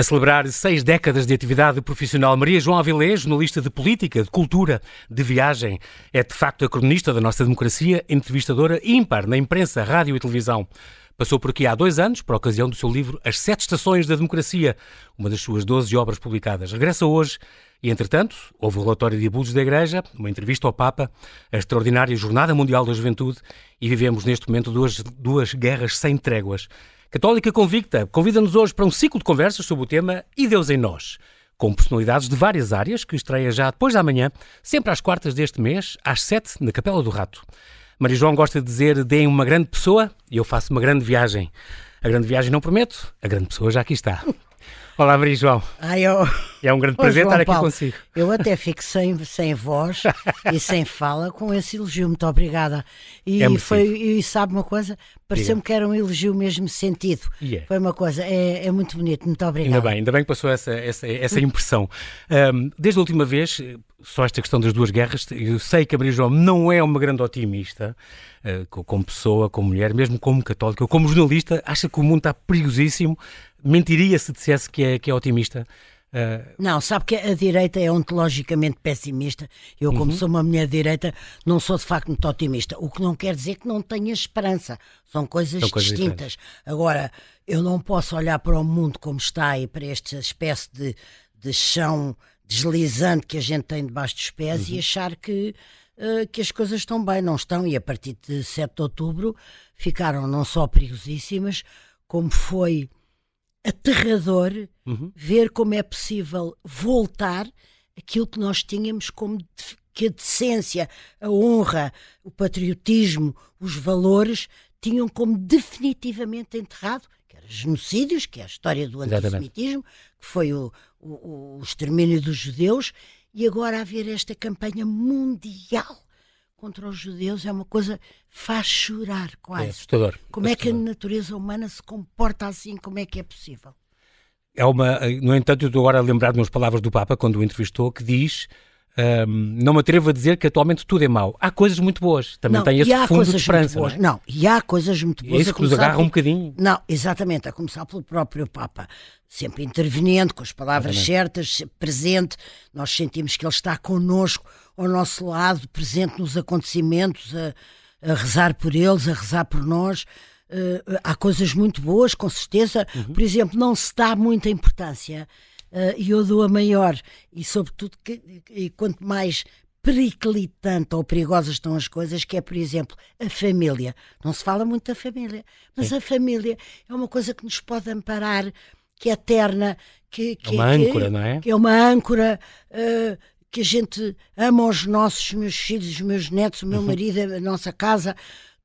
A celebrar seis décadas de atividade profissional, Maria João Avilés, jornalista de política, de cultura, de viagem, é de facto a cronista da nossa democracia, entrevistadora ímpar na imprensa, rádio e televisão. Passou por aqui há dois anos, por ocasião do seu livro As Sete Estações da Democracia, uma das suas doze obras publicadas. Regressa hoje e, entretanto, houve o relatório de abusos da Igreja, uma entrevista ao Papa, a extraordinária Jornada Mundial da Juventude e vivemos neste momento duas, duas guerras sem tréguas. Católica Convicta convida-nos hoje para um ciclo de conversas sobre o tema E Deus em Nós, com personalidades de várias áreas, que estreia já depois da manhã, sempre às quartas deste mês, às sete, na Capela do Rato. Maria João gosta de dizer, deem uma grande pessoa e eu faço uma grande viagem. A grande viagem não prometo, a grande pessoa já aqui está. Olá, Maria João. Ai, eu... É um grande Ô, prazer João estar aqui Paulo, consigo. Eu até fico sem, sem voz e sem fala com esse elogio. Muito obrigada. E, É foi, e sabe uma coisa? Pareceu-me que era um elogio mesmo sentido. E é. Foi uma coisa, é, é muito bonito. Muito obrigada. Ainda bem, ainda bem que passou essa, essa, essa impressão. Ahm, desde a última vez, só esta questão das duas guerras, eu sei que a Maria João não é uma grande otimista, co- como pessoa, como mulher, mesmo como católica, como jornalista, acha que o mundo está perigosíssimo. Mentiria se dissesse que é, que é otimista. Ah, Não, sabe que a direita é ontologicamente pessimista. Eu, Uhum. como sou uma mulher de direita, não sou de facto muito otimista. O que não quer dizer que não tenha esperança. São coisas São coisas distintas. Agora, eu não posso olhar para o mundo como está e para esta espécie de, de chão deslizante que a gente tem debaixo dos pés Uhum. e achar que, eh, que as coisas estão bem. Não estão. E a partir de 7 de outubro ficaram não só perigosíssimas, como foi aterrador uhum. ver como é possível voltar aquilo que nós tínhamos como que a decência, a honra, o patriotismo, os valores tinham como definitivamente enterrado, que era genocídios, que é a história do Exatamente. antissemitismo, que foi o, o- o extermínio dos judeus, e agora haver esta campanha mundial contra os judeus é uma coisa faz chorar É quase. assustador. Como é que a natureza humana se comporta assim? Como é que é possível? É uma, no entanto, eu estou agora a lembrar de umas palavras do Papa, quando o entrevistou, que diz. Ahm, não me atrevo a dizer que atualmente tudo é mau. Há coisas muito boas. Também não, tem esse fundo de esperança. não é? Não, e há coisas muito boas. É isso que nos agarra um pelo- bocadinho. Não, exatamente, a começar pelo próprio Papa. Sempre interveniente, com as palavras certas, sempre presente. Nós sentimos que ele está connosco, ao nosso lado, presente nos acontecimentos, a, a rezar por eles, a rezar por nós. Eh, há coisas muito boas, com certeza. Uhum. Por exemplo, não se dá muita importância e eu dou a maior. E, sobretudo, que, e quanto mais periclitante ou perigosas estão as coisas, que é, por exemplo, a família. Não se fala muito da família, mas a família é uma coisa que nos pode amparar, que é eterna, que, que, uma que- âncora, não é? que é uma âncora, eh, que a gente ama os nossos, os meus filhos, os meus netos, o Uhum. meu marido, a nossa casa,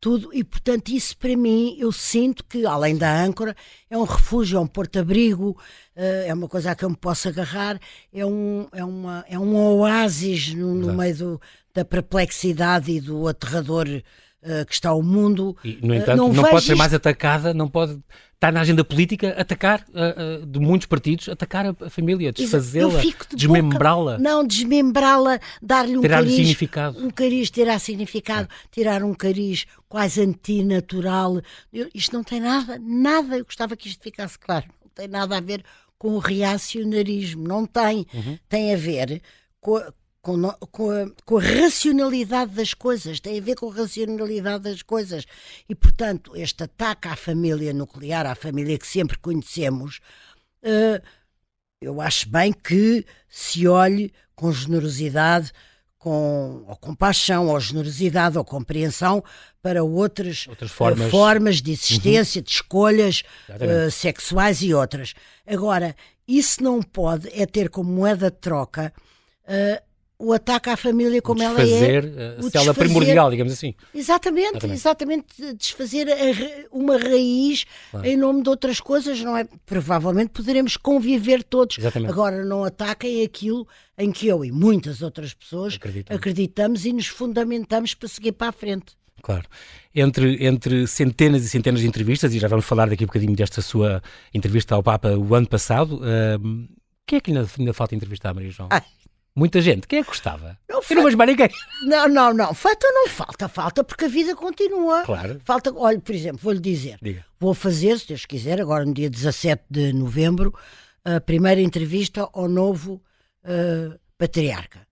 tudo. E, portanto, isso para mim, eu sinto que, além da âncora, é um refúgio, é um porto-abrigo, eh, é uma coisa a que eu me posso agarrar, é um, é uma, é um oásis no, no meio do- da perplexidade e do aterrador que está o mundo. E, no Eh, entanto, não, vejo pode ser isto- mais atacada, não pode estar na agenda política atacar, ah, de muitos partidos, atacar a, família, desfazê-la, de desmembrá-la, Não, desmembrá-la, dar-lhe um cariz. significado. Um cariz, tirar significado, tirar um cariz quase antinatural. Eu- isto não tem nada, nada, eu gostava que isto ficasse claro, não tem nada a ver com o reacionarismo, não tem. Uhum. Tem a ver com, com, com a, com a racionalidade das coisas, tem a ver com a racionalidade das coisas. E, portanto, este ataque à família nuclear, à família que sempre conhecemos, eh, eu acho bem que se olhe com generosidade, com ou compaixão, ou generosidade, ou compreensão para outras, Outras eh, formas. Uhum. formas de existência, de escolhas eh, sexuais e outras. Agora, isso não pode é ter como moeda de troca eh, o ataque à família como ela é. desfazer a o célula desfazer- primordial, digamos assim. Exatamente, Exatamente. exatamente, desfazer a uma raiz Claro. em nome de outras coisas, não é? Provavelmente poderemos conviver todos. Exatamente. Agora, não ataquem aquilo em que eu e muitas outras pessoas Acreditam. acreditamos e nos fundamentamos para seguir para a frente. Claro. Entre, entre centenas e centenas de entrevistas, e já vamos falar daqui a bocadinho desta sua entrevista ao Papa o ano passado, ahm, quem é que ainda, ainda falta entrevistar, Maria João? Ai. Muita gente. Quem é que gostava? Não Eu não vejo mais ninguém. Não, não, não. Falta não falta, falta porque a vida continua. Claro. Falta, olha, por exemplo, vou-lhe dizer, Diga. vou fazer, se Deus quiser, agora no dia 17 de novembro, a primeira entrevista ao novo uh, patriarca.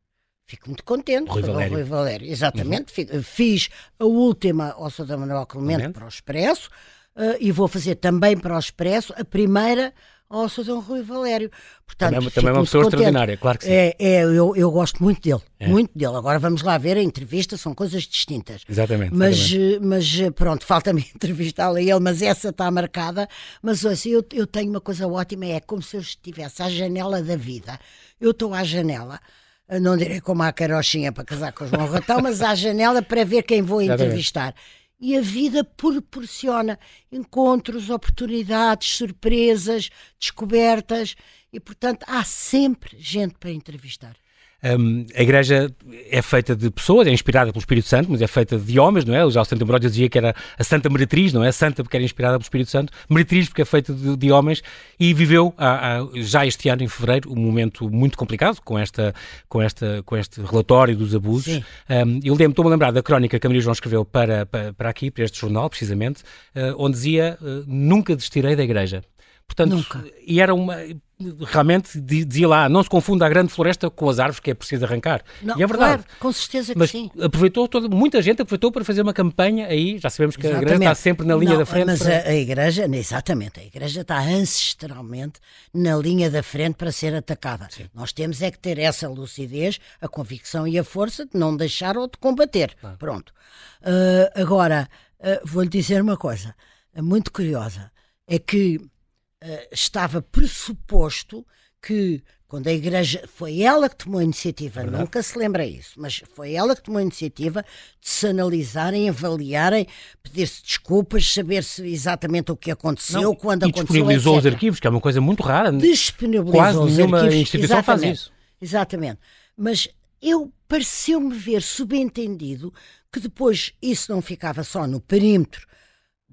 Fico muito contente. Rui Valério. Rui Valério. Exatamente. Uhum. Fiz a última ao Sr. Manuel Clemente para o Expresso uh, e vou fazer também para o Expresso a primeira ao Sr. Rui Valério. Portanto, também, também é uma pessoa contente. extraordinária, claro que sim. É, é eu, eu gosto muito dele, é. muito dele. Agora vamos lá ver a entrevista, são coisas distintas. Exatamente. Mas, exatamente. mas pronto, falta-me entrevistá-lo a ele, mas essa está marcada. Mas assim, eu, eu tenho uma coisa ótima, é como se eu estivesse à janela da vida. Eu estou à janela não direi como a carochinha para casar com o João Ratão, mas à janela para ver quem vou entrevistar. E a vida proporciona encontros, oportunidades, surpresas, descobertas, e portanto há sempre gente para entrevistar. Um, a igreja é feita de pessoas, é inspirada pelo Espírito Santo, mas é feita de homens, não é? O José Santo Ambrósio dizia que era a Santa Meretriz, não é? Santa porque era inspirada pelo Espírito Santo, Meretriz porque é feita de, de homens e viveu há, há, já este ano, em fevereiro, um momento muito complicado com, esta, com, esta, com este relatório dos abusos. Um, eu lembro, estou-me a lembrar da crónica que a Maria João escreveu para, para, para aqui, para este jornal, precisamente, uh, onde dizia: uh, Nunca desistirei da igreja. Portanto, Nunca. e era uma realmente dizia lá, não se confunda a grande floresta com as árvores que é preciso arrancar. Não, e é verdade. Claro, com certeza que mas sim. aproveitou toda, muita gente aproveitou para fazer uma campanha aí, já sabemos que exatamente. a igreja está sempre na linha não, da frente. Mas para... a, igreja, exatamente, a igreja está ancestralmente na linha da frente para ser atacada. Sim. Nós temos é que ter essa lucidez, a convicção e a força de não deixar ou de combater. Ah. Pronto. Uh, agora, uh, vou-lhe dizer uma coisa muito curiosa, é que estava pressuposto que quando a Igreja foi ela que tomou a iniciativa, Verdade. nunca se lembra isso, mas foi ela que tomou a iniciativa de se analisarem, avaliarem, pedir-se desculpas, saber se exatamente o que aconteceu, não, quando e aconteceu. Disponibilizou os arquivos, que é uma coisa muito rara. Disponibilizou Quase os nenhuma arquivos. instituição exatamente, faz isso. Exatamente. Mas eu pareceu-me ver subentendido que depois isso não ficava só no perímetro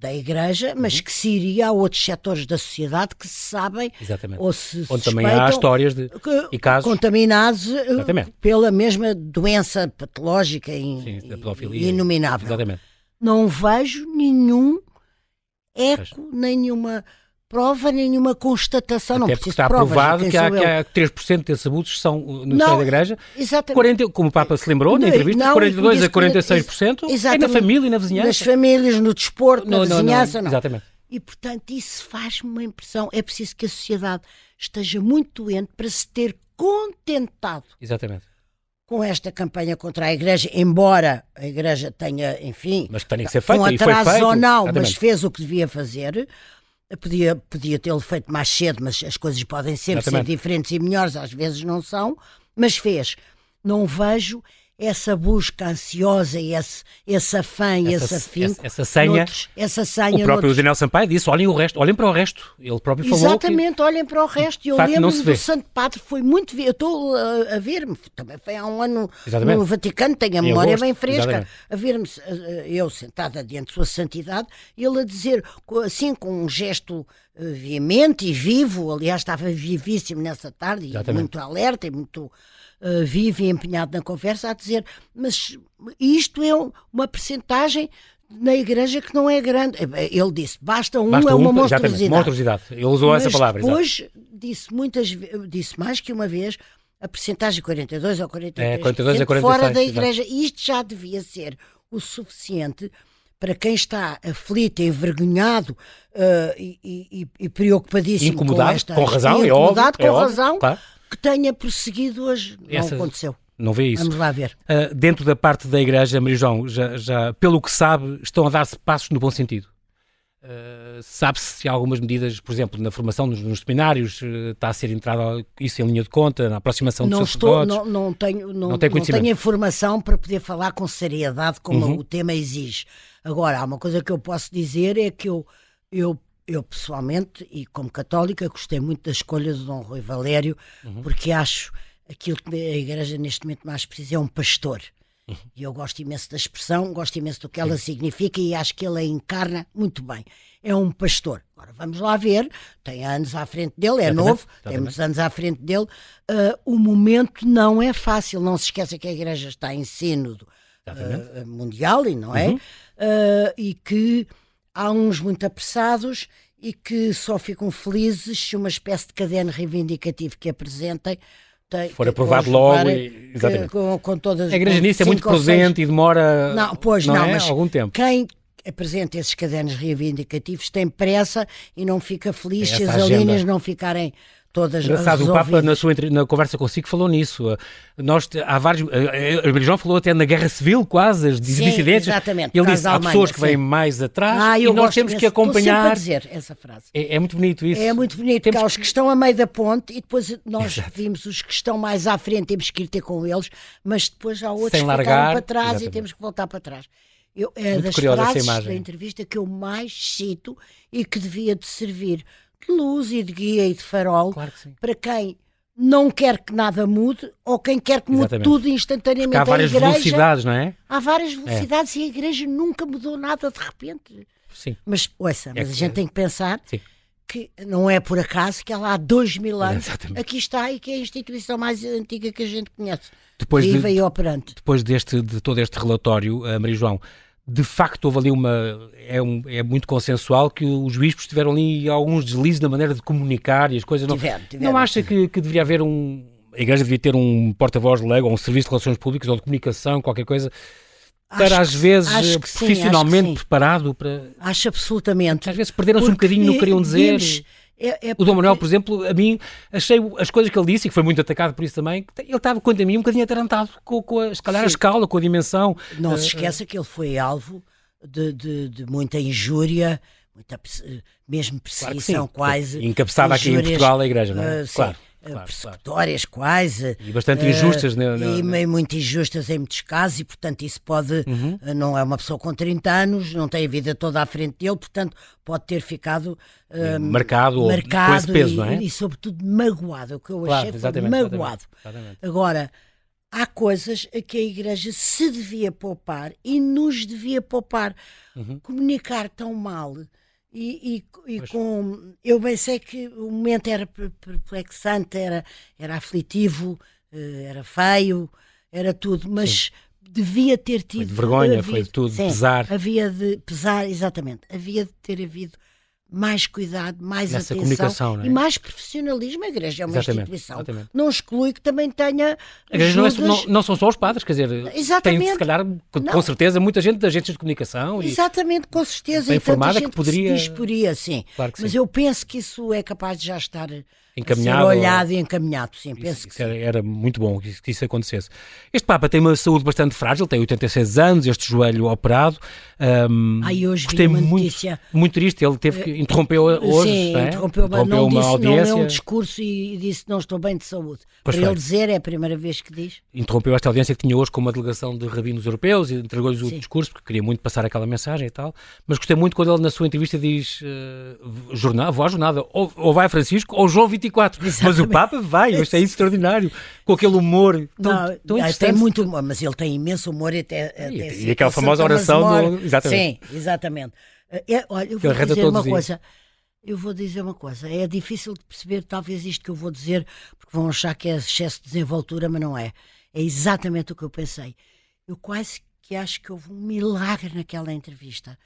da Igreja, mas uhum. que se iria a outros setores da sociedade que se sabem Exatamente. ou se Onde também há histórias de, e casos contaminados eh, Exatamente. pela mesma doença patológica e, Sim, inominável. Exatamente. Não vejo nenhum eco, nenhuma prova, nenhuma constatação. Até não porque está provado que há, que há 3% desses abusos são no não, seio da Igreja. Exatamente. 40, como o Papa se lembrou na entrevista, não, 42% a 46% é na família e na vizinhança. Nas famílias, no desporto, na vizinhança. Não, não, Exatamente. E, portanto, isso faz-me uma impressão. É preciso que a sociedade esteja muito doente para se ter contentado. Exatamente com esta campanha contra a Igreja, embora a Igreja tenha, enfim, mas que tenha que ser feito, com atraso ou não, Exatamente. mas fez o que devia fazer. Podia, podia tê-lo feito mais cedo, mas as coisas podem sempre Exatamente. ser diferentes e melhores, às vezes não são, mas fez. Não vejo essa busca ansiosa e esse, esse afã e esse afinco. Essa, essa senha. Noutros, essa senha. O próprio Daniel Sampaio disse: olhem o resto, olhem para o resto. Ele próprio falou. Exatamente, que, olhem para o resto. Eu lembro do Santo Padre, foi muito. Eu estou a, a ver-me, também foi há um ano Exatamente. no Vaticano, tenho a memória bem fresca, Exatamente. a ver-me, eu sentada diante de Sua Santidade, ele a dizer, assim, com um gesto eh, veemente e vivo, aliás, estava vivíssimo nessa tarde, e muito alerta e muito uh, vive e empenhado na conversa, a dizer, mas isto é uma percentagem na igreja que não é grande. Eh, ele disse, basta um, basta é uma um, monstruosidade. Uma monstruosidade. Ele usou mas essa palavra. Depois disse muitas disse mais que uma vez a percentagem 42 ou 43, é, 42 a 46, fora da igreja. E isto já devia ser o suficiente para quem está aflito, envergonhado uh, e, e, e, preocupadíssimo incomodado, com esta... Com razão, é óbvio. com é razão, claro que tenha prosseguido hoje. Não aconteceu. Não vê isso. Vamos lá ver. Uh, dentro da parte da Igreja, Maria João, já, já, pelo que sabe, estão a dar-se passos no bom sentido. Uh, Sabe-se se há algumas medidas, por exemplo, na formação nos, nos seminários, uh, está a ser entrada isso em linha de conta, na aproximação dos não estou, não, não tenho, não, não, tenho não tenho informação para poder falar com seriedade como uhum. o tema exige. Agora, há uma coisa que eu posso dizer é que eu, eu eu pessoalmente, e como católica, gostei muito da escolha do Dom Rui Valério, uhum. porque acho aquilo que a Igreja neste momento mais precisa é um pastor. Uhum. E eu gosto imenso da expressão, gosto imenso do que ela Sim. significa e acho que ele a encarna muito bem. É um pastor. Agora vamos lá ver, tem anos à frente dele, é Exatamente. novo, Exatamente. tem muitos anos à frente dele. Uh, o momento não é fácil, não se esqueça que a Igreja está em sínodo uh, mundial, e não é? Uhum. Uh, e que há uns muito apressados e que só ficam felizes se uma espécie de caderno reivindicativo que apresentem tem, for aprovado logo e, exatamente. Com, com todas a igreja nisso é muito presente e demora não, pois não, não é? mas algum tempo. Quem apresenta esses cadernos reivindicativos tem pressa e não fica feliz se as linhas não ficarem todas Engraçado, resolvidas. o Papa na sua na conversa consigo falou nisso. Nós há vários, a religião falou até na guerra civil quase, as sim, dissidências. Exatamente, Ele disse há Alemanha, pessoas que sim. vêm mais atrás ah, e nós temos que acompanhar. dizer essa frase. É, é, muito bonito isso. É muito bonito, temos há os que estão a meio da ponte e depois nós Exato. vimos os que estão mais à frente, temos que ir ter com eles, mas depois há outros Sem que largar, para trás exatamente. e temos que voltar para trás. Eu, é Muito das frases da entrevista que eu mais cito e que devia de servir de luz e de guia e de farol Claro que para quem não quer que nada mude ou quem quer que mude Exatamente. tudo instantaneamente. Porque há várias a igreja, velocidades, não é? Há várias velocidades e a igreja nunca mudou nada de repente. Sim. Mas, ouça, mas É a gente tem que pensar Sim. que não é por acaso que ela há dois mil anos Exatamente. aqui está e que é a instituição mais antiga que a gente conhece. Depois de- Viva e operante. depois deste, de todo este relatório, a Maria João, de facto houve ali uma. É, um- é muito consensual que os bispos tiveram ali alguns deslizes na maneira de comunicar e as coisas não. Tiveram, tiveram. Não acha que, que deveria haver um. A Igreja devia ter um porta-voz de lei ou um serviço de relações públicas ou de comunicação, qualquer coisa, para Acho às vezes eh, profissionalmente sim. preparado para. Acho absolutamente. Às vezes perderam-se um bocadinho no que queriam dizer. vimos- é- é O Dom Manuel, por exemplo, a mim, achei as coisas que ele disse, e que foi muito atacado por isso também, ele estava, quanto a mim, um bocadinho atarantado com, com a, se calhar, a escala, com a dimensão. Não Eh, se esqueça que ele foi alvo de, de- de muita injúria, muita, mesmo Claro perseguição sim. quase. E encabeçada aqui em Portugal a Igreja, não é? eh, sim, Claro, eh, claro, persecutórias quase. E bastante eh, injustas, né, né, e né? meio muito injustas em muitos casos, e portanto isso pode. Uhum. eh, Não é uma pessoa com 30 anos, não tem a vida toda à frente dele, portanto pode ter ficado. eh, marcado, ou marcado com esse peso, e, não é? e, sobretudo magoado. O que eu Claro, achei exatamente, magoado. exatamente, exatamente. Agora, há coisas a que a Igreja se devia poupar e nos devia poupar. Uhum. Comunicar tão mal e, e- e com. Eu bem sei que o momento era per- perplexante, era, era aflitivo, eh, era feio, era tudo, mas. Devia ter tido. de vergonha, havia- foi de tudo, sim, pesar. Havia de pesar, exatamente. Havia de ter havido mais cuidado, mais Nessa atenção é? e mais profissionalismo. A Igreja é uma Exatamente, instituição. exatamente. Não exclui que também tenha. A igreja não, é- não- não são só os padres, quer dizer, Exatamente. tem se calhar, com, Não. certeza, muita gente de agências de comunicação e Exatamente, com certeza. bem e informada que poderia- se disporia, sim. Claro que Mas sim. eu penso que isso é capaz de já estar Encaminhado ser olhado e encaminhado, sim. penso Isso, que isso era, era muito bom que isso, que isso acontecesse. Este Papa tem uma saúde bastante frágil, tem 86 anos, este joelho operado. Um, Ai, hoje vi gostei uma muito, notícia. muito triste. Ele teve que interrompeu hoje, Sim, não é? interrompeu, mas não, uma disse, não audiência, leu um discurso e disse não estou bem de saúde. Pois Para foi. ele dizer, é a primeira vez que diz. interrompeu esta audiência que tinha hoje com uma delegação de rabinos europeus e entregou-lhes o Sim. discurso porque queria muito passar aquela mensagem e tal. Mas gostei muito quando ele na sua entrevista diz eh, jornada, vou à jornada, ou, ou vai Francisco ou João 24. Mas o Exatamente. Papa vai, achei isso extraordinário, com aquele humor tão, Não, tão tem muito humor, mas ele tem imenso humor e até. até E- e aquela famosa oração do- exatamente. Sim, exatamente. É, olha, eu vou dizer uma coisa. Eu vou dizer uma coisa. É difícil de perceber, talvez, isto que eu vou dizer, porque vão achar que é excesso de desenvoltura, mas não é. É exatamente o que eu pensei. Eu quase que acho que houve um milagre naquela entrevista.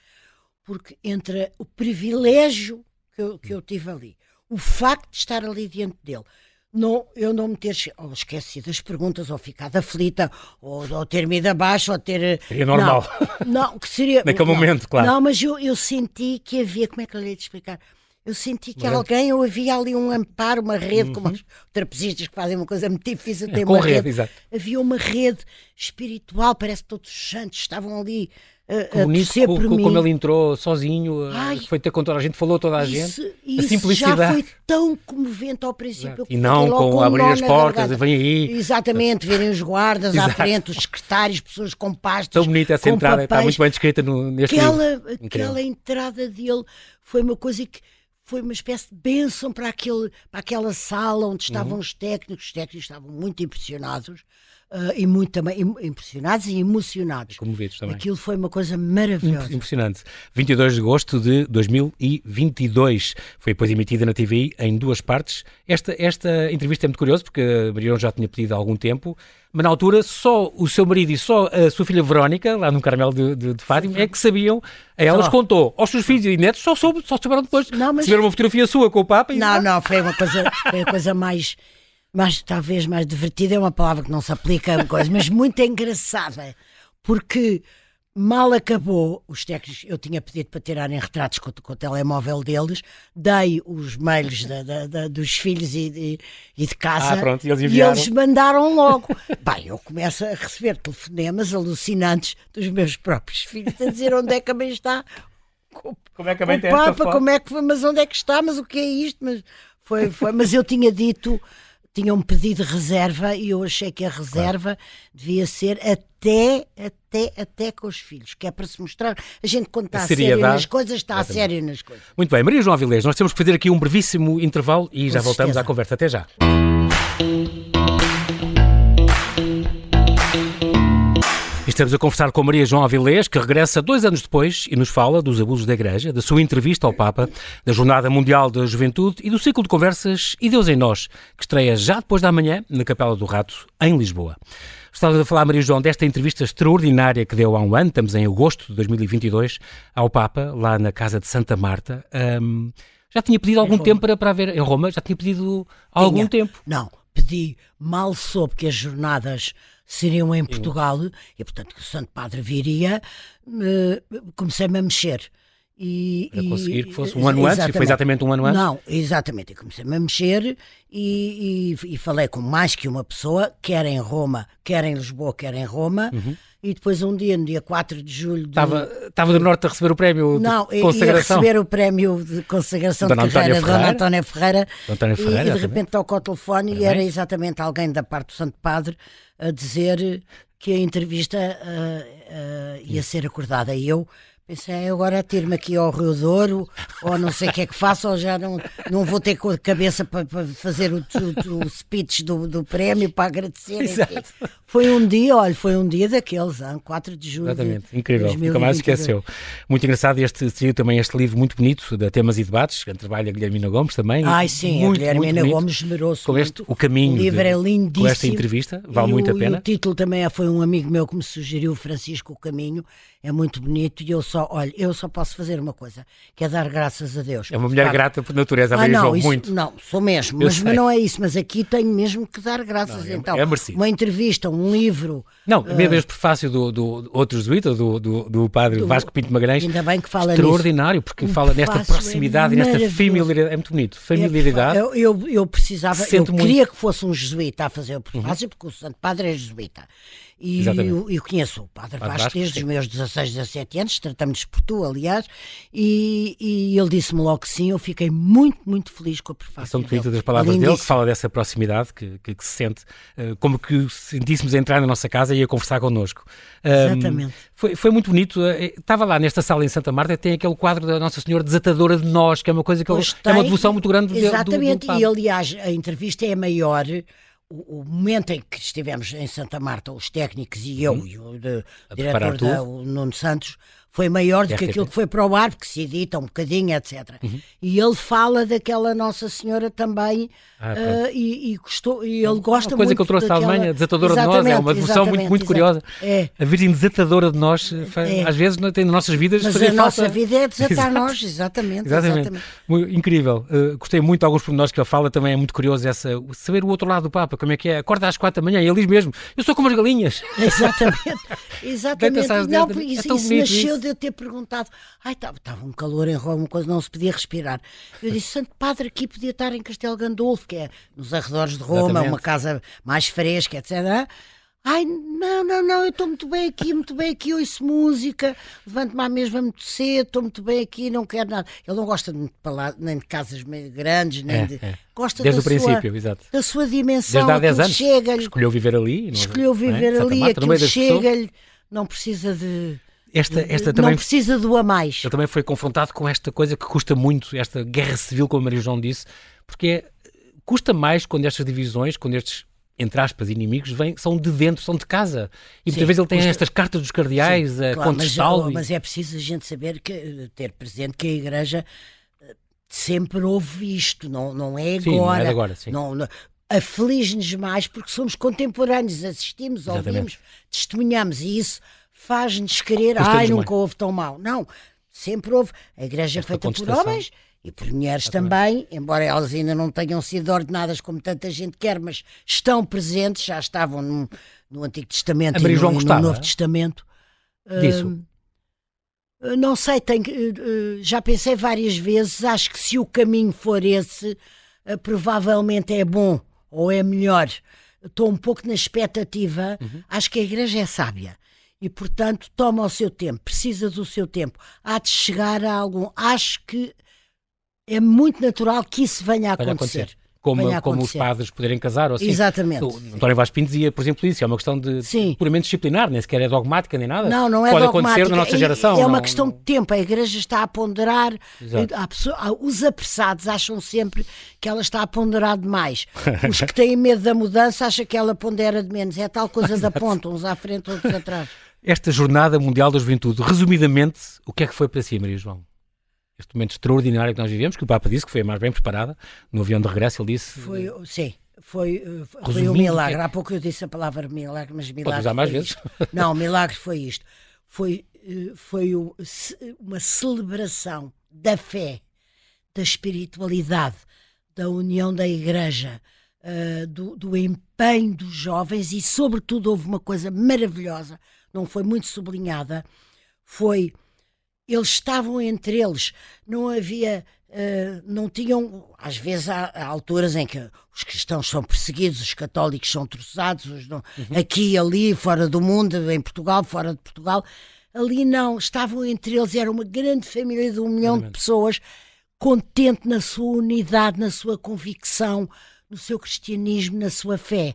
Porque entre o privilégio que eu, que eu tive ali, o facto de estar ali diante dele, não, eu não me ter ou esquecido as perguntas, ou ficado aflita, ou, ou ter-me ido abaixo, ou ter. Seria normal. Não, não, que seria. Naquele não, momento, claro. Não, mas eu, eu senti que havia, como é que eu lhe de explicar? Eu senti que Uma alguém, ou havia ali um amparo, uma rede, como os trapezistas que fazem uma coisa muito difícil, tem Uhum. Com uma rede, rede. Havia uma rede espiritual, parece que todos os santos estavam ali a, Que a bonito torcer co- por co- mim. como ele entrou sozinho, Ai. foi ter com toda a gente, falou toda a Isso, gente. isso a simplicidade. já foi tão comovente ao princípio. E não com abrir as portas, vem aí. Exatamente, verem os guardas à Exato. frente, os secretários, pessoas com pastas. Tão bonita essa entrada, está papéis. muito bem descrita no, neste livro. aquela, Incrível. aquela entrada dele foi uma coisa que foi uma espécie de bênção para, aquele, para aquela sala onde Uhum. estavam os técnicos. Os técnicos estavam muito impressionados. Uh, e muito também impressionados e emocionados. Comovidos também. Aquilo foi uma coisa maravilhosa. Impressionante. 22 de agosto de 2022. Foi depois emitida na TV em duas partes. Esta, esta entrevista é muito curiosa porque a Marion já tinha pedido há algum tempo, mas na altura só o seu marido e só a sua filha Verónica, lá no Carmelo de, de, de Fátima, é que sabiam. A elas contou. Aos seus filhos e netos só, soube, só souberam depois. Não, mas... uma fotografia sua com o Papa e... Não, não, foi uma coisa, foi a coisa mais mais, talvez mais divertida, é uma palavra que não se aplica a coisa, mas muito engraçada, porque mal acabou os técnicos, eu tinha pedido para tirarem retratos com, com o telemóvel deles, dei os mails da, da, da, dos filhos e de, e de casa ah, pronto, e, eles e eles mandaram logo. Bem, eu começo a receber telefonemas alucinantes dos meus próprios filhos a dizer onde é que a mãe está. Como é que a mãe tem Papa, como é que foi, mas onde é que está, mas o que é isto? Mas, foi, foi, mas eu tinha dito tinham pedido reserva e eu achei que a reserva claro. devia ser até, até, até com os filhos, que é para se mostrar. A gente, quando está a, a sério nas coisas, está Exatamente. a sério nas coisas. Muito bem, Maria João Avilés, nós temos que fazer aqui um brevíssimo intervalo e com já certeza. voltamos à conversa. Até já. Estamos a conversar com Maria João Avilés, que regressa dois anos depois e nos fala dos abusos da Igreja, da sua entrevista ao Papa, da Jornada Mundial da Juventude e do ciclo de conversas E Deus em Nós, que estreia já depois da manhã na Capela do Rato, em Lisboa. Estava a falar, Maria João, desta entrevista extraordinária que deu há um ano, estamos em agosto de 2022, ao Papa, lá na Casa de Santa Marta. Um, já tinha pedido algum tempo para, para ver, em Roma, já tinha pedido há algum tempo. Não, pedi, mal soube que as jornadas seriam em Portugal, e portanto que o Santo Padre viria, comecei-me a mexer. E, para conseguir que fosse um ano antes, e foi exatamente um ano antes? Não, exatamente, e comecei-me a mexer e, e, e, falei com mais que uma pessoa, quer em Roma, quer em Lisboa, quer em Roma, uhum. e depois um dia, no dia 4 de julho... De... Estava, estava do Norte a receber o prémio não, de consagração? Não, receber o prémio de consagração Dona de carreira da Dona Antónia Ferreira, Antónia Ferreira e, de repente toca o telefone e era exatamente alguém da parte do Santo Padre a dizer que a entrevista uh, uh, ia ser acordada. E eu Pensei, agora tiro-me aqui ao Rio Douro, ou não sei o que é que faço, ou já não, não vou ter cabeça para, para fazer o, o, o, speech do, do prémio para agradecer. Foi um dia, olha, foi um dia daqueles, hein? 4 de julho. Exatamente, incrível, nunca mais esqueceu. Muito engraçado, este saiu também este livro muito bonito, de Temas e Debates, que trabalha a Guilhermina Gomes também. Ai, sim, muito, a Guilhermina muito Gomes esmerou-se. Com este, o caminho. O livro de, é lindíssimo. Com esta entrevista, vale muito a pena. o título também é, foi um amigo meu que me sugeriu, Francisco O Caminho, é muito bonito e eu só, olha, eu só posso fazer uma coisa, que é dar graças a Deus. É uma mulher grata por natureza, a ah, não, isso, muito. Não, sou mesmo, mas, mas, não é isso, mas aqui tenho mesmo que dar graças. Não, é, então, é uma entrevista, um livro. Não, uh, mesmo este prefácio do, do outro jesuíta, do, do, do padre do, Vasco Pinto Magalhães, ainda bem que fala extraordinário, nisso. porque fala nesta é proximidade é e nesta familiaridade, é muito bonito, familiaridade. É, eu, eu, eu precisava, eu muito... queria que fosse um jesuíta a fazer o prefácio, uhum. porque o Santo Padre é jesuíta. E eu, eu, conheço o Padre, Padre Vasco desde os meus 16, 17 anos, tratamos-nos por tu, aliás, e, e ele disse-me logo que sim, eu fiquei muito, muito feliz com a prefácio. São bonitas das palavras dele, que fala dessa proximidade, que, que, que se sente, uh, como que sentíssemos entrar na nossa casa e a conversar connosco. Um, Exatamente. Foi, foi muito bonito, uh, estava lá nesta sala em Santa Marta, tem aquele quadro da Nossa Senhora Desatadora de Nós, que é uma coisa que ele, é uma devoção muito grande. Exatamente, do, do, do e aliás, a entrevista é maior o, o, momento em que estivemos em Santa Marta, os técnicos e eu, uhum. e o de, diretor da, o Nuno Santos, foi maior do que aquilo que foi para o ar, porque se edita um bocadinho, etc. Uhum. E ele fala daquela Nossa Senhora também ah, uh, e, e, gostou, e ele gosta Uma coisa muito que eu trouxe daquela... da Alemanha, desatadora de nós, é uma devoção muito, muito curiosa. É. A Virgem desatadora de nós, é. às vezes tem nas nossas vidas. Mas a falta... nossa vida é desatar nós, exatamente. exatamente. exatamente. Incrível. Uh, gostei muito de alguns pormenores que ele fala, também é muito curioso essa, saber o outro lado do Papa, como é que é. Acorda às quatro da manhã e ele diz mesmo: Eu sou como as galinhas. Exatamente. Exatamente. Não, isso, é isso nasceu de eu ter perguntado. Ai, estava um calor em Roma, coisa não se podia respirar. Eu disse: Santo Padre, aqui podia estar em Castelo Gandolfo, que é nos arredores de Roma, Exatamente. uma casa mais fresca, etc. Ai, não, não, não, eu estou muito bem aqui, muito bem aqui, ouço música, levanto-me à mesma muito cedo, estou muito bem aqui, não quero nada. Ele não gosta de palácio, nem de casas grandes, nem é, de. É. Gosta Desde da o princípio, sua, exato. Da sua dimensão. Desde há 10 anos. Chega escolheu viver ali. Não, escolheu é? viver é? ali, aquilo chega-lhe, não precisa de. Esta, esta também, não precisa do a mais. Ele também foi confrontado com esta coisa que custa muito, esta guerra civil, como a Maria João disse, porque é, custa mais quando estas divisões, quando estes entre aspas, inimigos, vêm, são de dentro, são de casa. E muitas vezes ele tem estas cartas dos cardeais sim, a claro, contestá-lo. Mas, mas, é preciso a gente saber, que, ter presente que a Igreja eh, sempre houve isto, não, não é agora. Sim, não é agora sim. Não, não, aflige-nos mais porque somos contemporâneos, assistimos, Exatamente. ouvimos, testemunhamos e isso faz-nos querer, ai, nunca houve tão mal. Não, sempre houve. A igreja Esta feita por homens e por mulheres também, embora elas ainda não tenham sido ordenadas como tanta gente quer, mas estão presentes, já estavam no, no Antigo Testamento e no, no, Novo Testamento. Disso. Uh, não sei, tenho, uh, já pensei várias vezes, acho que se o caminho for esse, uh, provavelmente é bom ou é melhor. Estou um pouco na expectativa, uhum. acho que a igreja é sábia e, portanto, toma o seu tempo, precisa do seu tempo. Há de chegar a algum. Acho que é muito natural que isso venha a acontecer. acontecer. Como, como os padres poderem casar ou assim. Exatamente. O António Vaz Pinto dizia, por exemplo, isso. É uma questão de Sim. puramente disciplinar, nem sequer é dogmática nem nada. Não, não é Pode dogmática. acontecer na nossa geração. É uma não, questão não... de tempo. A Igreja está a ponderar. A pessoa, os apressados acham sempre que ela está a ponderar demais. Os que têm medo da mudança acham que ela pondera de menos. É tal coisa da ponta, uns à frente, outros atrás. Esta Jornada Mundial da Juventude, resumidamente, o que é que foi para si, Maria João? este momento extraordinário que nós vivemos, que o Papa disse que foi a mais bem preparada, no avião de regresso ele disse... Foi, sim, foi, eh, foi um milagre. Há pouco eu disse a palavra milagre, mas milagre usar mais vezes. Isto. Não, milagre foi isto. Foi, eh, foi uma celebração da fé, da espiritualidade, da união da Igreja, eh, do, do empenho dos jovens e, sobretudo, houve uma coisa maravilhosa, não foi muito sublinhada, foi eles estavam entre eles, não havia, uh, não tinham, às vezes há, há, alturas em que os cristãos são perseguidos, os católicos são troçados, uhum. aqui, ali, fora do mundo, em Portugal, fora de Portugal, ali não, estavam entre eles, era uma grande família de um milhão de pessoas, contente na sua unidade, na sua convicção, no seu cristianismo, na sua fé.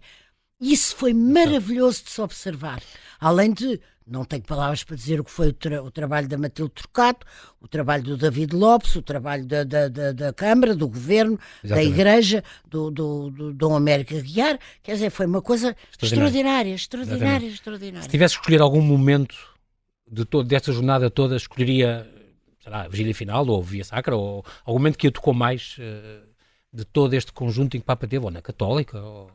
Isso foi maravilhoso de se observar. Além de não tenho palavras para dizer o que foi o, tra o trabalho da Matilde Trocato, o trabalho do David Lopes, o trabalho da, da, da, da Câmara, do Governo, Exatamente. da Igreja, do, do, do Dom América Guiar. Quer dizer, foi uma coisa extraordinária, extraordinária, extraordinária. extraordinária. Se tivesse que escolher algum momento de todo, desta jornada toda, escolheria sei lá, a vigília final ou via sacra, ou algum momento que a tocou mais uh, de todo este conjunto em que o Papa teve, ou na Católica, ou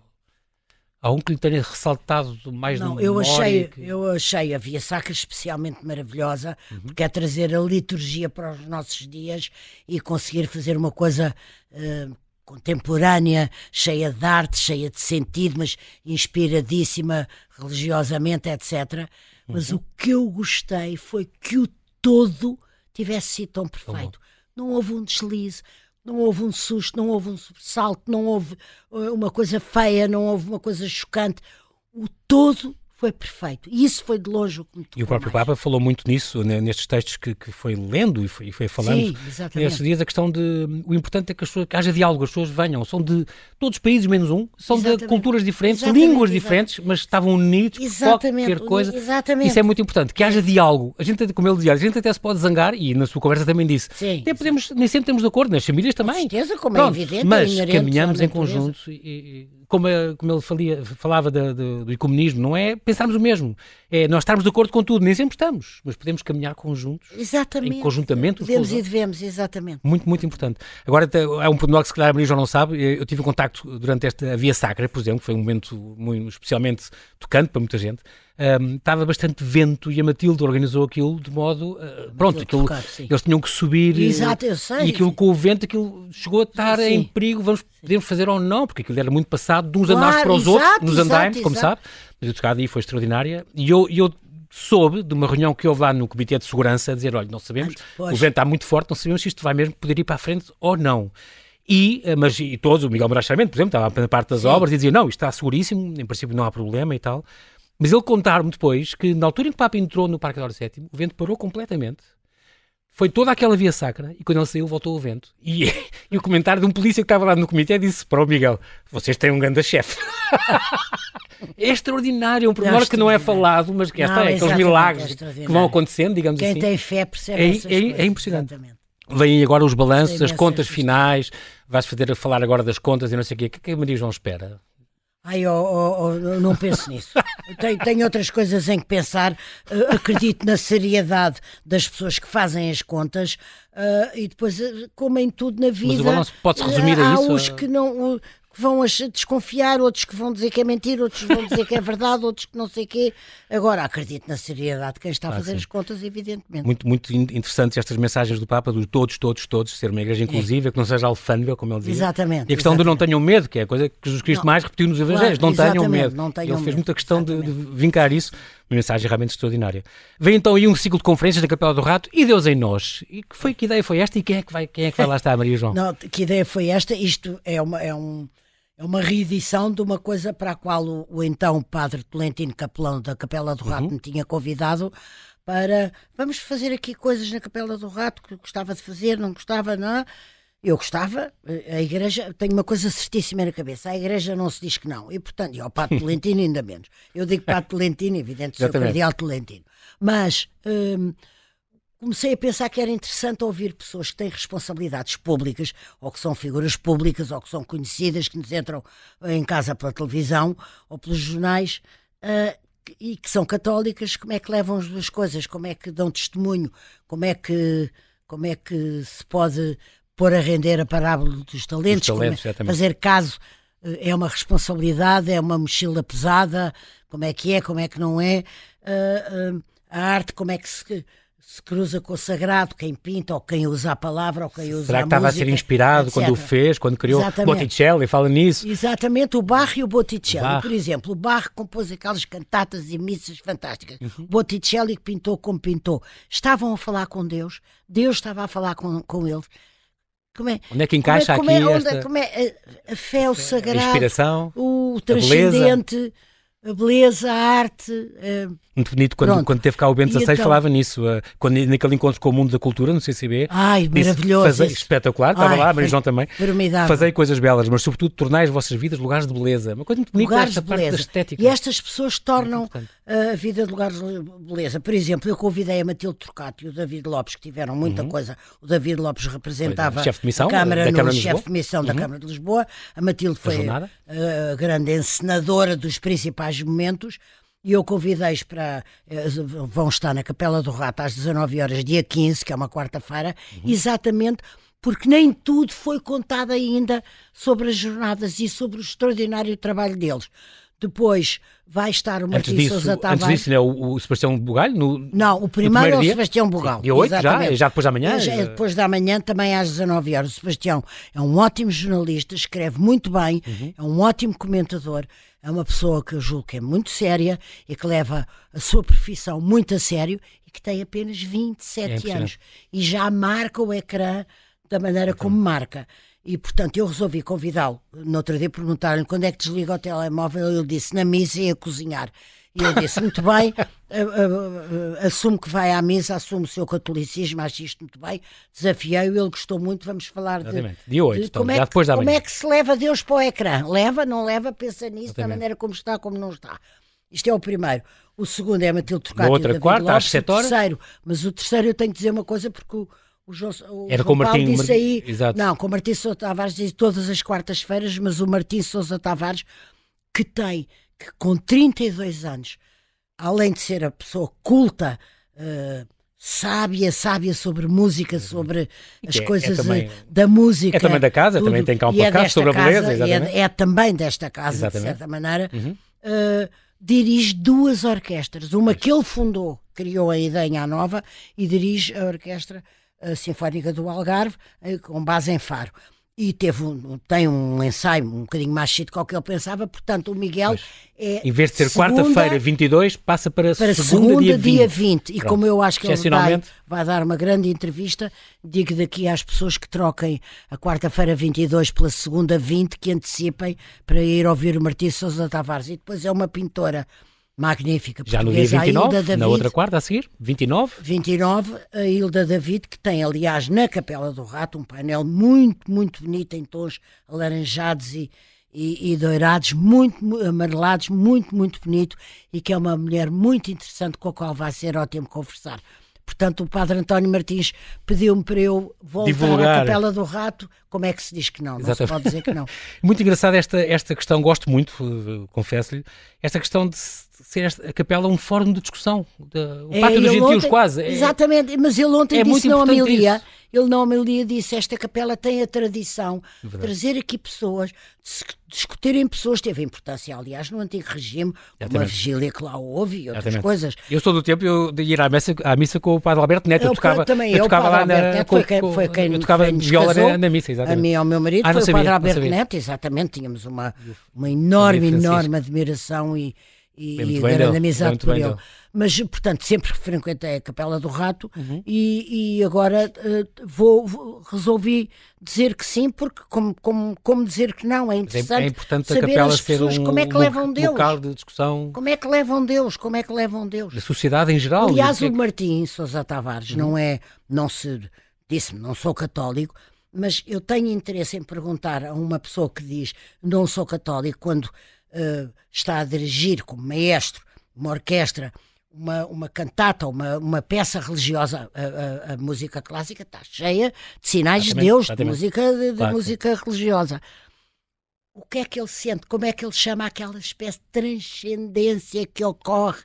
Há um que lhe tenha ressaltado mais Não, eu achei, que... eu achei a Via Sacra especialmente maravilhosa, uhum. porque é trazer a liturgia para os nossos dias e conseguir fazer uma coisa uh, contemporânea, cheia de arte, cheia de sentido, mas inspiradíssima religiosamente, etc. Mas uhum. o que eu gostei foi que o todo tivesse sido tão perfeito. Não houve um deslize, não houve um susto, não houve um sobressalto, não houve eh, uma coisa feia, não houve uma coisa chocante. O todo foi perfeito. E isso foi de longe o que me E o próprio mais. Papa falou muito nisso, nestes textos que, que foi lendo e foi, e foi falando. Sim, exatamente. Nestes dias, a questão de. O importante é que, as pessoas, que haja diálogo, as pessoas venham. São de todos os países, menos um, são exatamente. de culturas diferentes, exatamente, línguas diferentes, mas estavam unidos exatamente, por qualquer coisa. Exatamente. Isso é muito importante, que haja diálogo. A gente, como ele dizia, a gente até se pode zangar, e na sua conversa também disse. Sim. Até podemos, nem sempre temos de acordo, nas famílias também. Com certeza, como é Pronto, é evidente. Mas caminhamos em conjunto e, como, como ele falia, falava do ecumenismo, não é pensarmos o mesmo. É nós estarmos de acordo com tudo, nem sempre estamos, mas podemos caminhar conjuntos. Exatamente. Em conjuntamente. Podemos e devemos, exatamente. Muito, muito importante. Agora, é um pormenor que se calhar a Maria João não sabe. Eu tive um contacto durante esta Via Sacra, por exemplo, que foi um momento muito, especialmente tocante para muita gente um, estava bastante vento e a Matilde organizou aquilo de modo. Uh, pronto, aquilo, eles tinham que subir. Exato, eu sei. E aquilo com o vento, aquilo chegou a estar sim. em perigo. Vamos, podemos fazer ou não, porque aquilo era muito passado de uns claro, andares para os exato, outros, nos andaimes, como sabe. Mas a tocada aí foi extraordinária. E eu, eu soube de uma reunião que houve lá no Comitê de Segurança a dizer: olha, não sabemos, o vento está muito forte, não sabemos se isto vai mesmo poder ir para a frente ou não. E, eh, mas e todos, o Miguel Moraes por exemplo, estava na parte das Sim. obras e dizia: não, isto está seguríssimo, em princípio não há problema e tal. Mas ele contar-me depois que na altura em que o Papa entrou no Parque da Hora Sétimo, o vento parou completamente. Foi toda aquela via sacra e quando ele saiu voltou o vento. E, e o comentário de um polícia que estava lá no comitê disse para o Miguel: Vocês têm um grande chefe. é extraordinário, é um pormenor que não é falado, mas que é, não, é aqueles milagres é que vão acontecendo, digamos Quem assim. Quem tem fé percebe é, é, é impressionante. Exatamente. Vêm agora os balanços, as contas finais. Vais fazer a falar agora das contas e não sei o quê. O que é que a Maria João espera? Ai, oh, oh, oh, não penso nisso. Tenho, tenho, outras coisas em que pensar. Uh, acredito na seriedade das pessoas que fazem as contas uh, e depois, uh, como em tudo na vida. Mas o balanço pode-se resumir a isso? Há os que não que vão desconfiar, outros que vão dizer que é mentira, outros vão dizer que é verdade, outros que não sei o quê. Agora, acredito na seriedade de quem está a ah, fazer ah, as contas, evidentemente. Muito, muito interessantes estas mensagens do Papa, do todos, todos, todos, ser uma igreja é. inclusiva, é. que não seja alfândega, como ele dizia. Exatamente. E a questão exatamente. do não tenham medo, que é a coisa que Jesus Cristo não, mais repetiu nos Evangelhos, claro, não tenham medo. Não tenham ele fez medo. muita questão de, de, vincar isso, uma mensagem realmente extraordinária. Vem então aí um ciclo de conferências da Capela do Rato e Deus em nós. E que, foi, que ideia foi esta e quem é que vai, quem é que vai lá estar, Maria João? Não, que ideia foi esta? Isto é, uma, é um é uma reedição de uma coisa para a qual o, o então padre Tolentino Capelão da Capela do Rato uhum. me tinha convidado para vamos fazer aqui coisas na Capela do Rato que gostava de fazer, não gostava, não. Eu gostava, a igreja, tenho uma coisa certíssima na cabeça, a igreja não se diz que não, e portanto, e ao Padre Tolentino ainda menos. Eu digo Padre Tolentino, evidente, sou cardeal Tolentino. Mas hum, comecei a pensar que era interessante ouvir pessoas que têm responsabilidades públicas, ou que são figuras públicas, ou que são conhecidas, que nos entram em casa pela televisão ou pelos jornais, uh, e que são católicas, como é que levam as duas coisas, como é que dão testemunho, como é que, como é que se pode pôr a render a parábola dos talentos, talentos é, fazer caso eh, é uma responsabilidade, é uma mochila pesada, como é que é, como é que não é, uh, uh, a arte, como é que se se cruza com o sagrado, quem pinta, ou quem usa a palavra, ou quem usa Será que a estava música, a ser inspirado etc. quando o fez, quando criou Exatamente. Botticelli, fala nisso? Exatamente, o Bach e o Botticelli, Bach. por exemplo. O Bach compôs aquelas cantatas e missas fantásticas. Uhum. Botticelli pintou como pintou. Estavam a falar com Deus, Deus estava a falar com, com eles. Como é, onde é que encaixa como é, como é, esta... como é a, a fé, o sagrado, a inspiração, o transcendente a beleza, a arte. Uh, Muito bonito, quando, quando teve cá o Bento XVI então, falava nisso, uh, quando, naquele encontro com o mundo da cultura no CCB. Ai, maravilhoso. Fazei, espetacular, estava lá, Maria João também. Formidável. Fazei coisas belas, mas sobretudo tornai as vossas vidas lugares de beleza. Uma coisa muito bonita lugares esta de parte beleza. da estética. E estas pessoas tornam a vida de lugares de beleza. Por exemplo, eu convidei a Matilde Trocato e o David Lopes, que tiveram muita uhum. coisa. O David Lopes representava é, de missão, a Câmara, da Câmara no chefe de missão uhum. da Câmara de Lisboa. A Matilde foi a, a grande encenadora dos principais momentos. E eu convidei-os para. Eh, vão estar na Capela do Rato às 19 horas, dia 15, que é uma quarta-feira, uhum. exatamente porque nem tudo foi contado ainda sobre as jornadas e sobre o extraordinário trabalho deles. Depois vai estar o Martim Sousa Tavares. Antes disso, é o, o Sebastião Bugalho? No, não, o primeiro é o Sebastião Bugalho. Dia 8 já? Já depois da manhã? É, é depois da manhã, também às 19 horas. O Sebastião é um ótimo jornalista, escreve muito bem, uhum. é um ótimo comentador, é uma pessoa que eu julgo que é muito séria e que leva a sua profissão muito a sério e que tem apenas 27 é anos. E já marca o ecrã da maneira então. como marca. E, portanto, eu resolvi convidá-lo. No outro dia perguntaram-lhe quando é que desliga o telemóvel. Ele disse na mesa e a cozinhar. E eu disse: muito bem, uh, uh, assumo que vai à mesa, assumo o seu catolicismo, acho isto muito bem. Desafiei-o, ele gostou muito. Vamos falar Exatamente. de. Dia 8, de, então, como, é que, depois da como é que se leva Deus para o ecrã? Leva, não leva, pensa nisso, Exatamente. da maneira como está, como não está. Isto é o primeiro. O segundo é Matilde Trocati. outra quarta, Lopes, às 7 horas. O terceiro, mas o terceiro eu tenho que dizer uma coisa porque o o João, o Era João com o Martim, disse aí, Exato. não, com o Martim Sousa Tavares diz todas as quartas-feiras, mas o Martim Sousa Tavares que tem, que com 32 anos, além de ser a pessoa culta, uh, sábia, sábia sobre música, sobre as é, coisas é também, da música. É também da casa, tudo, também tem cá um é podcast é sobre a beleza. É, é, também desta casa, exatamente. de certa maneira. Uhum. Uh, dirige duas orquestras, uma que ele fundou, criou a ideia nova, e dirige a Orquestra Sinfónica do Algarve, eh, com base em Faro e teve um, tem um ensaio um bocadinho mais cedo do que ele pensava, portanto o Miguel Mas, é em vez de ser quarta-feira 22, passa para, para segunda, segunda dia 20. Dia 20. E como eu acho que ele vai, vai, dar uma grande entrevista, digo daqui às pessoas que troquem a quarta-feira 22 pela segunda 20, que antecipem para ir ouvir o Martim Sousa Tavares. E depois é uma pintora magnífica Já no dia 29, David, na outra quarta a seguir, 29? 29, a Hilda David, que tem, aliás, na Capela do Rato, um painel muito, muito bonito em tons alaranjados e, e, e, doirados, muito amarelados, muito, muito bonito, e que é uma mulher muito interessante com a qual vai ser ótimo conversar. Portanto, o padre António Martins pediu-me para eu voltar Divulgar. à Capela do Rato. Como é que se diz que não? Não se Exatamente. pode dizer que não. Muito engraçada esta, esta questão, gosto muito, confesso-lhe, esta questão de se- ser esta- a capela um fórum de discussão. de- o É, pátio dos gentios, ontem- quase. É- Exatamente, mas ele ontem é disse na importante homilia, isso. Ele na homilia disse, esta capela tem a tradição de Verdade. trazer aqui pessoas, de discutirem pessoas, teve importância, aliás, no antigo regime, como a vigília que lá houve e outras Exatamente. coisas. Eu sou do tempo eu, de ir à missa, à missa com o padre Alberto Neto. Eu, Eu, tocava, também, eu eu, tocava o lá Padre na. Alberto Neto com- foi quem, foi quem, eu tocava quem viola casou, na, na missa, A exatamente. mim e ao meu marido Ah, foi o sabia, Padre não Alberto. Neto, exatamente, tínhamos uma, uma enorme, enorme admiração e, e, e grande amizade por bem ele. Mas, portanto, sempre frequentei a Capela do Rato Uhum. e, e agora eh, vou, vou- resolvi dizer que sim, porque como, como, como dizer que não? É interessante É, é importante a saber capela as ser pessoas um como é que levam Deus. local de discussão Como é que levam Deus? Como é que levam Deus? da sociedade em geral. Aliás, E o que é Martim Sousa Tavares Uhum. não é, não se disse-me, não sou católico, mas eu tenho interesse em perguntar a uma pessoa que diz não sou católico quando eh, está a dirigir como maestro uma orquestra, uma, uma cantata, uma, uma peça religiosa, a, a- a música clássica está cheia de sinais de Exatamente, Deus, de exatamente. música, de, de Claro. música religiosa. O que é que ele sente? Como é que ele chama aquela espécie de transcendência que ocorre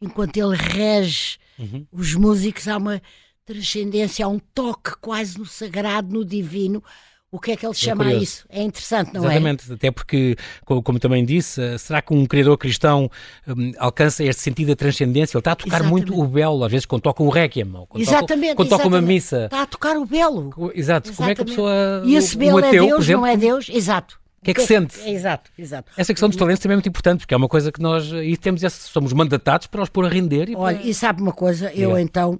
enquanto ele rege Uhum. os músicos? Há uma transcendência, há um toque quase no sagrado, no divino. O que é que ele chama a isso? É interessante, não é? Exatamente, até porque, co- como também disse, eh, será que um criador cristão hum, alcança este sentido da transcendência? Ele está a tocar Exatamente. muito o belo, às vezes quando toca um requiem, ou quando Exatamente. toca, quando toca uma exatamente. missa. Está a tocar o belo. Exato, como é que a Exatamente. pessoa. E esse um belo é ateu, por Deus, não é Deus? Exato. O que é que sente? Exato, exato. Essa questão dos talentos também é muito importante, porque é uma coisa que nós e temos esse, somos mandatados para os pôr a render e Olha, para... e sabe uma coisa? Eu Diga. então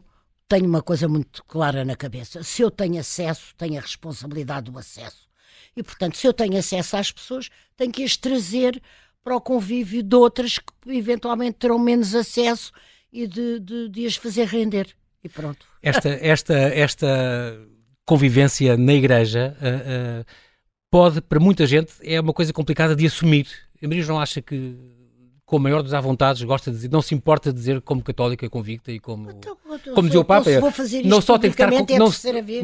tenho uma coisa muito clara na cabeça. Se eu tenho acesso, tenho a responsabilidade do acesso. E, portanto, se eu tenho acesso às pessoas, tenho que as trazer para o convívio de outras que eventualmente terão menos acesso e de, de, de as fazer render. E pronto. esta, esta, esta convivência na igreja ah, ah, pode, para muita gente, é uma coisa complicada de assumir. A Maria João acha que, com a maior dos vontades, gosta de dizer, não se importa de dizer como católica convicta e como. Então, como dizia o Papa, isto não só tem que estar é não,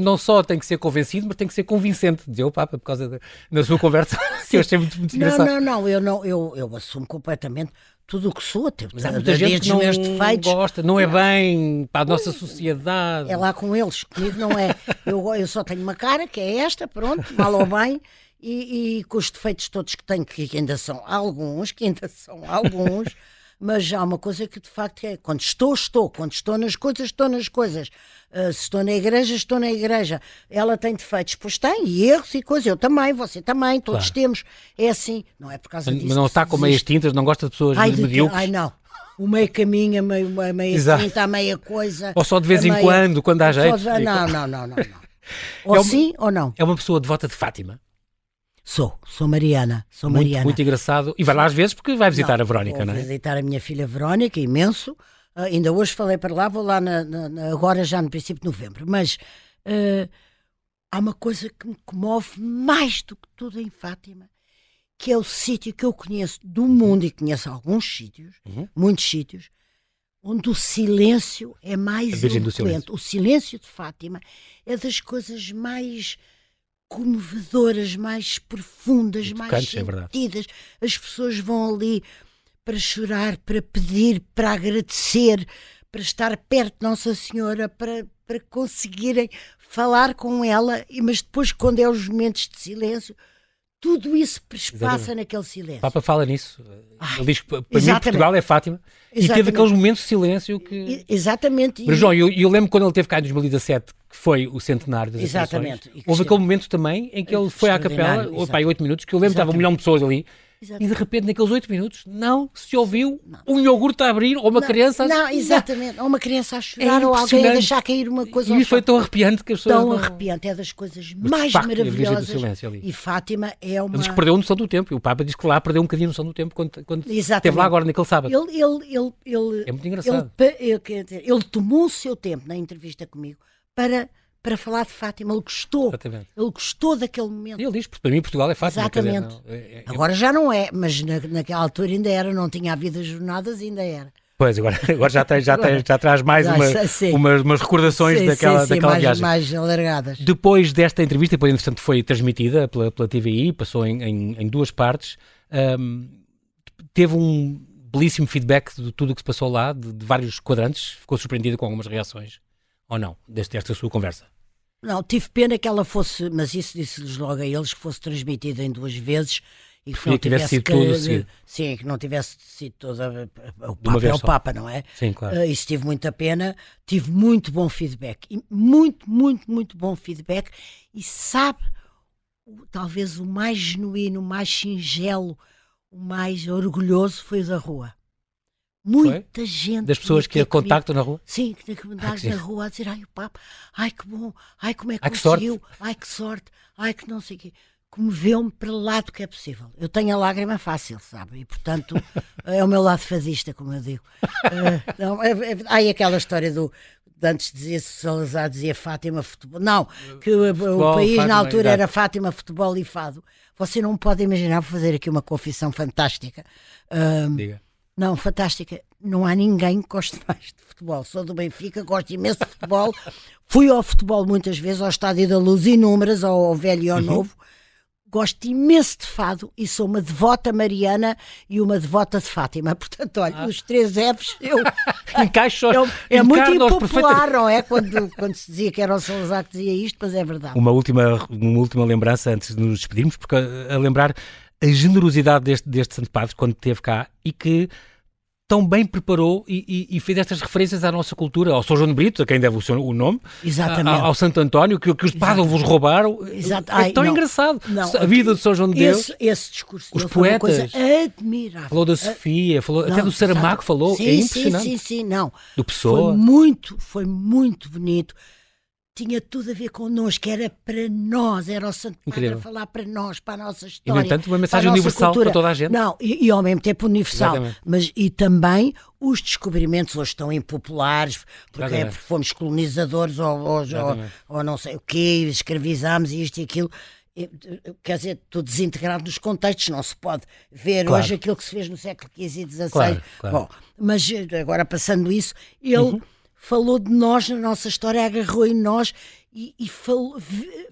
não só tem que ser convencido, mas tem que ser convincente, dizia o Papa, por causa da na sua conversa, eu achei muito, muito Não, não, não, eu não, eu, eu assumo completamente tudo o que sou, até Mas há muita gente que não meus defeitos. gosta, não é bem para a nossa sociedade. É lá com eles, comigo não é. Eu, eu só tenho uma cara, que é esta, pronto, mal ou bem, e, e com os defeitos todos que tenho, que ainda são alguns, que ainda são alguns, mas há uma coisa que de facto é, quando estou, estou, quando estou nas coisas, estou nas coisas. Ah, se estou na igreja, estou na igreja. Ela tem defeitos, pois tem, e erros e coisas. Eu também, você também, todos Claro. temos. É assim, não é por causa disso. Mas não está com meias tintas, não gosta de pessoas Ai, de- medíocres. ai, não. O meio caminho, a meio, a meia Exato. tinta, a meia coisa. Ou só de vez em meia- quando, quando há Só jeito. de- Não, não, não, não. não. Ou uma- sim ou não. É uma pessoa devota de Fátima. Sou, sou Mariana. Sou Muito, Mariana. muito engraçado. E vai lá às vezes porque vai visitar Não, a Verónica, não é? visitar a minha filha Verónica, imenso. Ah, ainda hoje falei para lá, vou lá na- na- na- agora já no princípio de novembro. Mas ah, há uma coisa que me comove mais do que tudo em Fátima, que é o sítio que eu conheço do mundo e conheço alguns sítios, Uhum. muitos sítios, onde o silêncio é mais eloquente. O silêncio de Fátima é das coisas mais comovedoras, mais profundas, E mais tocantes, é sentidas. As pessoas vão ali para chorar, para pedir, para agradecer, para estar perto de Nossa Senhora, para, para conseguirem falar com ela, mas depois, quando é os momentos de silêncio, tudo isso passa Exatamente. naquele O silêncio. Papa fala nisso. Ele diz que para mim exatamente. Portugal é Fátima. E teve Exatamente. aqueles momentos de silêncio que. Exatamente. Mas, João, eu, eu lembro quando ele teve cá em 2017, que foi o centenário das Exatamente. Houve aquele momento também em que ele foi à capela, em 8 minutos, que eu lembro que estava um Exatamente. milhão de pessoas ali, Exato. e de repente, naqueles 8 minutos, não se ouviu um iogurte a abrir ou uma criança a Não, exatamente. Ou uma criança a chorar, ou alguém a É deixar cair uma coisa E isso foi tão arrepiante que as pessoas. tão não- arrepiante, é das coisas Mas, mais facto, maravilhosas. E Fátima é uma. Ele diz que perdeu a noção do tempo. E o Papa diz que lá perdeu um bocadinho a noção do tempo quando, quando Exatamente. esteve lá agora, naquele sábado. Ele, ele, ele, ele, É muito ele, engraçado. ele, dizer, ele tomou o seu tempo na entrevista comigo para, para falar de Fátima. Ele gostou. Exatamente. Ele gostou daquele momento. E ele diz, porque para mim Portugal é Fátima. quer dizer, Exatamente. não, é- é- Agora já não é, mas na, naquela altura ainda era, não tinha havido as jornadas, ainda era. Pois, agora, agora já, tem, já, tem, já traz mais uma, umas, umas recordações Sim, daquela, sim, sim, daquela mais, viagem. mais alargadas. Depois desta entrevista, depois, entretanto, foi transmitida pela, pela TVI, passou em, em, em duas partes, ahm, teve um belíssimo feedback de tudo o que se passou lá, de, de vários quadrantes, ficou surpreendido com algumas reações, ou não, deste, desta sua conversa. Não, tive pena que ela fosse, mas isso disse-lhes logo a eles, que fosse transmitida em duas vezes e que não tivesse tivesse sido que, tudo seguido. sim, que não tivesse sido toda o Papa é o só. Papa, não é? Sim, claro. Uh, isso tive muita pena, tive muito bom feedback, e muito, muito, muito bom feedback. E sabe, o- talvez o mais genuíno, o mais singelo, o mais orgulhoso foi o da rua. Muita gente. Das pessoas que a contactam na rua? Sim, que que sim. na rua a dizer, ai o Papa, ai que bom, ai como é que Ai, que conseguiu, ai que sorte, ai que não sei o quê. Comoveu-me para lá do que é possível. Eu tenho a lágrima fácil, sabe? E portanto é o meu lado fadista, como eu digo. Eh, não, é, é, ai, aquela história do. Antes dizia Salazar, dizia Fátima Futebol. Não, que o, o Futebol, país Fátima, na altura era Fátima Futebol e Fado. Você não pode imaginar, vou fazer aqui uma confissão fantástica. Ahm, Diga. Não, fantástica. Não há ninguém que goste mais de futebol. Sou do Benfica, gosto imenso de futebol. Fui ao futebol muitas vezes, ao Estádio da Luz, inúmeras, ao, ao velho e ao novo. Gosto imenso de fado e sou uma devota mariana e uma devota de Fátima. Portanto, olha, os três Fs, eu, Encaixa eu- é muito impopular, não é? Quando, quando se dizia que era o Salazar que dizia isto, mas é verdade. Uma última, uma última lembrança antes de nos despedirmos, porque a, a lembrar a generosidade deste, deste Santo Padre quando esteve cá e que tão bem preparou e, e- e fez estas referências à nossa cultura, ao São João de Brito, a quem deve o, seu, o nome, Exatamente. a- ao Santo António, que, que os padres vos roubaram. Exato. É Ai, tão não. engraçado. Não, a vida de São João de Deus. Esse, esse discurso Os poetas. admirável. Falou da Sofia, falou, até Não, do Saramago exato. falou, sim, é impressionante. Sim, sim, sim, não. Do Pessoa. Foi muito, foi muito bonito. Tinha tudo a ver connosco, era para nós, era o Santo Padre a falar para nós, para a nossa E, história. no entanto, uma mensagem para universal cultura. para toda a gente. Não, e, e ao mesmo tempo universal. Exatamente. Mas e também os descobrimentos hoje estão impopulares, porque, é porque fomos colonizadores ou, ou, ou, ou não sei o quê, escravizámos isto e aquilo. E, Quer dizer, tudo desintegrado nos contextos, não se pode ver Claro. hoje aquilo que se fez no século XV e XVI. Claro, claro. Bom, mas eh, agora passando isso, ele Uhum. Falou de nós na nossa história, agarrou em nós e, e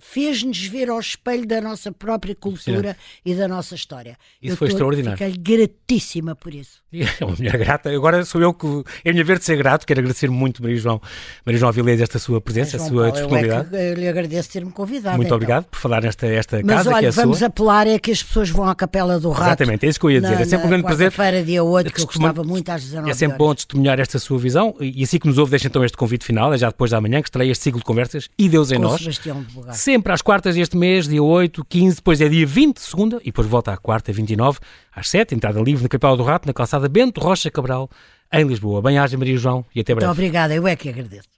fez-nos ver ao espelho da nossa própria cultura e da nossa história. Isso Eu foi tô- extraordinário. Fiquei gratíssima por isso. É uma mulher grata. Agora sou eu que. É a minha vez de ser grato. Quero agradecer muito, Maria João, Maria João Avilés, esta sua presença, a João sua Paulo, eu, é disponibilidade. eu lhe agradeço ter-me convidado. Muito então. obrigado por falar nesta esta Mas casa que é olha, a vamos sua. apelar é que as pessoas vão à Capela do Rato. Exatamente, é isso que eu ia dizer. Na, é sempre um grande prazer. feira dia 8, que eu gostava muito às 19 É sempre horas. bom testemunhar esta sua visão e assim que nos ouve, deixa então este convite final, é já depois da manhã, que estarei este ciclo de conversas e Deus em nós. Sempre às quartas deste mês, dia 8, 15, depois é dia 20, segunda, e depois volta à quarta, 29, às 7, entrada livre na Capela do Rato, na calçada Bento Rocha Cabral, em Lisboa. Bem-aja, Maria João, e até breve. Muito obrigada, eu é que agradeço.